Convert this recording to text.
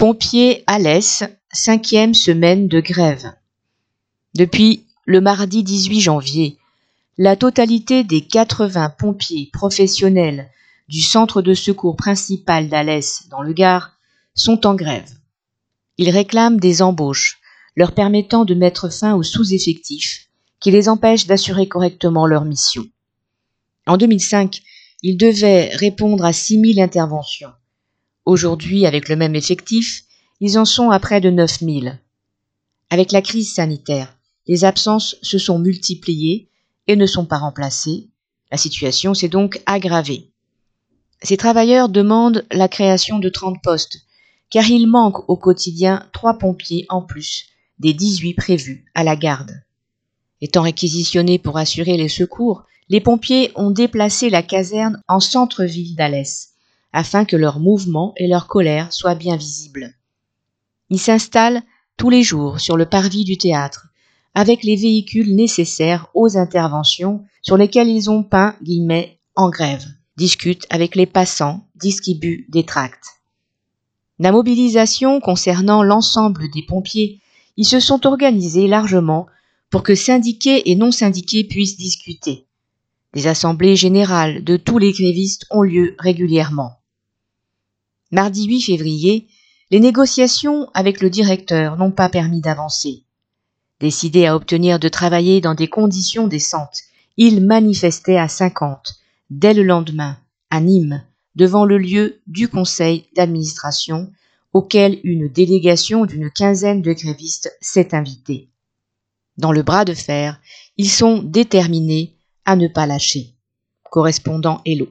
Pompiers l'Est, cinquième semaine de grève. Depuis le mardi 18 janvier, la totalité des 80 pompiers professionnels du centre de secours principal d'Alès dans le Gard sont en grève. Ils réclament des embauches leur permettant de mettre fin aux sous-effectifs qui les empêchent d'assurer correctement leur mission. En 2005, ils devaient répondre à 6000 interventions. Aujourd'hui, avec le même effectif, ils en sont à près de 9000. Avec la crise sanitaire, les absences se sont multipliées et ne sont pas remplacées. La situation s'est donc aggravée. Ces travailleurs demandent la création de 30 postes, car il manque au quotidien trois pompiers en plus des 18 prévus à la garde. Étant réquisitionnés pour assurer les secours, les pompiers ont déplacé la caserne en centre-ville d'Alès, afin que leur mouvement et leur colère soient bien visibles. Ils s'installent tous les jours sur le parvis du théâtre, avec les véhicules nécessaires aux interventions sur lesquelles ils ont peint guillemets en grève, discutent avec les passants, distribuent des tracts. La mobilisation concernant l'ensemble des pompiers, ils se sont organisés largement pour que syndiqués et non syndiqués puissent discuter. Des assemblées générales de tous les grévistes ont lieu régulièrement. Mardi 8 février, les négociations avec le directeur n'ont pas permis d'avancer. Décidé à obtenir de travailler dans des conditions décentes, il manifestait à 50, dès le lendemain, à Nîmes, devant le lieu du conseil d'administration, auquel une délégation d'une quinzaine de grévistes s'est invitée. Dans le bras de fer, ils sont déterminés à ne pas lâcher. Correspondant Hello.